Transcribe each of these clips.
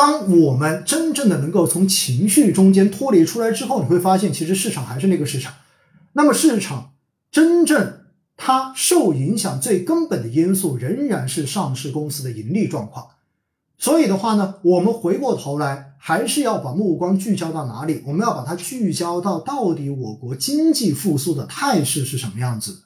当我们真正的能够从情绪中间脱离出来之后，你会发现，其实市场还是那个市场。那么市场真正它受影响最根本的因素，仍然是上市公司的盈利状况。所以的话呢，我们回过头来，还是要把目光聚焦到哪里？我们要把它聚焦到到底我国经济复苏的态势是什么样子。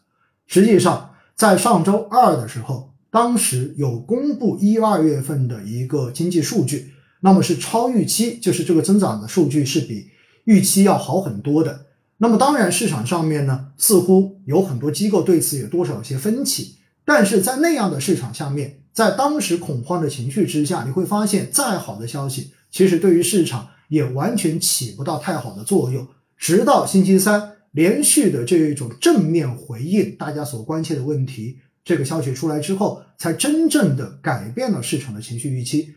实际上，在上周二的时候，当时有公布一二月份的一个经济数据，那么是超预期，就是这个增长的数据是比预期要好很多的。那么当然，市场上面呢，似乎有很多机构对此有多少有些分歧。但是在那样的市场下面，在当时恐慌的情绪之下，你会发现，再好的消息，其实对于市场也完全起不到太好的作用。直到星期三。连续的这一种正面回应大家所关切的问题，这个消息出来之后，才真正的改变了市场的情绪预期。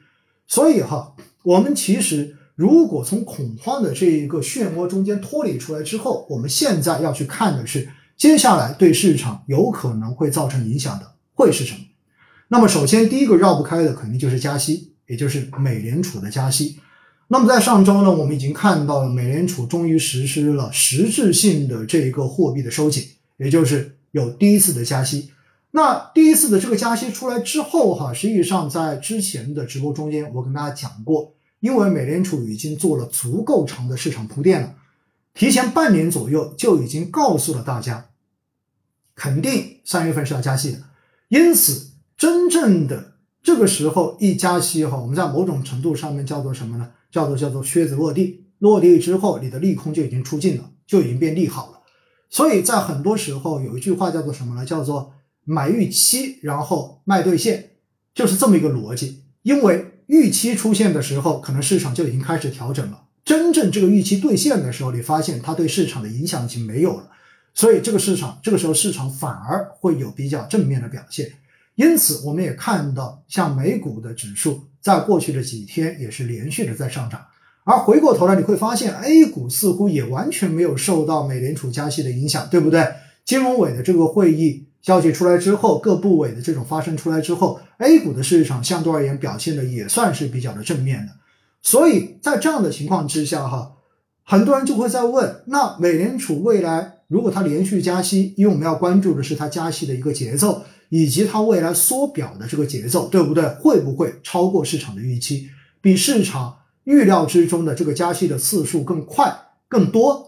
所以哈，我们其实如果从恐慌的这一个漩涡中间脱离出来之后，我们现在要去看的是接下来对市场有可能会造成影响的会是什么。那么首先第一个绕不开的肯定就是加息，也就是美联储的加息。那么在上周呢，我们已经看到了美联储终于实施了实质性的这一个货币的收紧，也就是有第一次的加息。那第一次的这个加息出来之后，哈，实际上在之前的直播中间，我跟大家讲过，因为美联储已经做了足够长的市场铺垫了，提前半年左右就已经告诉了大家，肯定三月份是要加息的。因此，真正的这个时候一加息，哈，我们在某种程度上面叫做什么呢？叫做叫做靴子落地，落地之后，你的利空就已经出尽了，就已经变利好了。所以在很多时候有一句话叫做什么呢？叫做买预期，然后卖兑现，就是这么一个逻辑。因为预期出现的时候，可能市场就已经开始调整了。真正这个预期兑现的时候，你发现它对市场的影响已经没有了。所以这个市场这个时候市场反而会有比较正面的表现。因此，我们也看到像美股的指数。在过去的几天也是连续的在上涨，而回过头来你会发现，A 股似乎也完全没有受到美联储加息的影响，对不对？金融委的这个会议消息出来之后，各部委的这种发生出来之后，A 股的市场相对而言表现的也算是比较的正面的。所以在这样的情况之下，哈，很多人就会在问：那美联储未来如果它连续加息，因为我们要关注的是它加息的一个节奏。以及它未来缩表的这个节奏，对不对？会不会超过市场的预期，比市场预料之中的这个加息的次数更快、更多，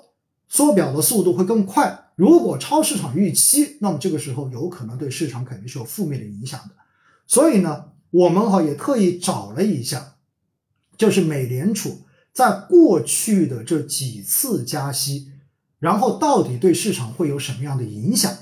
缩表的速度会更快？如果超市场预期，那么这个时候有可能对市场肯定是有负面的影响的。所以呢，我们哈也特意找了一下，就是美联储在过去的这几次加息，然后到底对市场会有什么样的影响？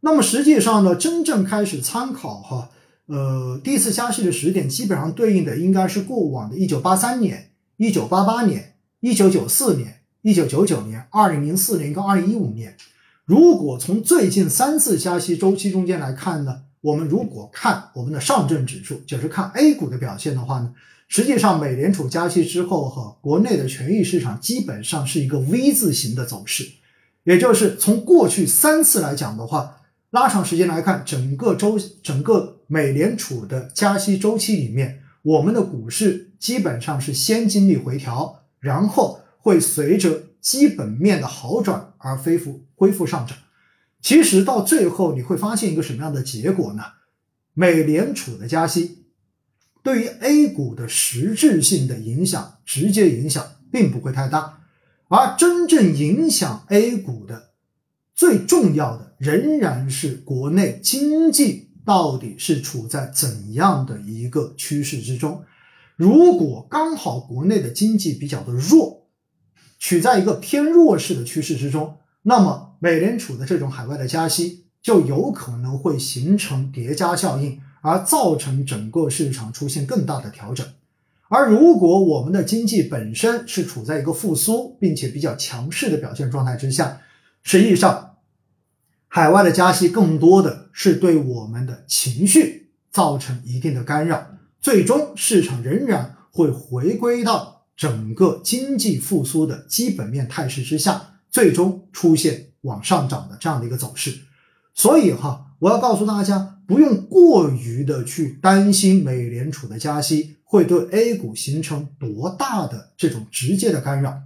那么实际上呢，真正开始参考哈，呃，第一次加息的时点基本上对应的应该是过往的1983年、1988年、1994年、1999年、2004年跟2015年。如果从最近三次加息周期中间来看呢，我们如果看我们的上证指数，就是看 A 股的表现的话呢，实际上美联储加息之后哈，国内的权益市场基本上是一个 V 字形的走势，也就是从过去三次来讲的话。拉长时间来看，整个周整个美联储的加息周期里面，我们的股市基本上是先经历回调，然后会随着基本面的好转而恢复恢复上涨。其实到最后你会发现一个什么样的结果呢？美联储的加息对于 A 股的实质性的影响，直接影响并不会太大，而真正影响 A 股的。最重要的仍然是国内经济到底是处在怎样的一个趋势之中。如果刚好国内的经济比较的弱，处在一个偏弱势的趋势之中，那么美联储的这种海外的加息就有可能会形成叠加效应，而造成整个市场出现更大的调整。而如果我们的经济本身是处在一个复苏并且比较强势的表现状态之下，实际上。海外的加息更多的是对我们的情绪造成一定的干扰，最终市场仍然会回归到整个经济复苏的基本面态势之下，最终出现往上涨的这样的一个走势。所以哈，我要告诉大家，不用过于的去担心美联储的加息会对 A 股形成多大的这种直接的干扰。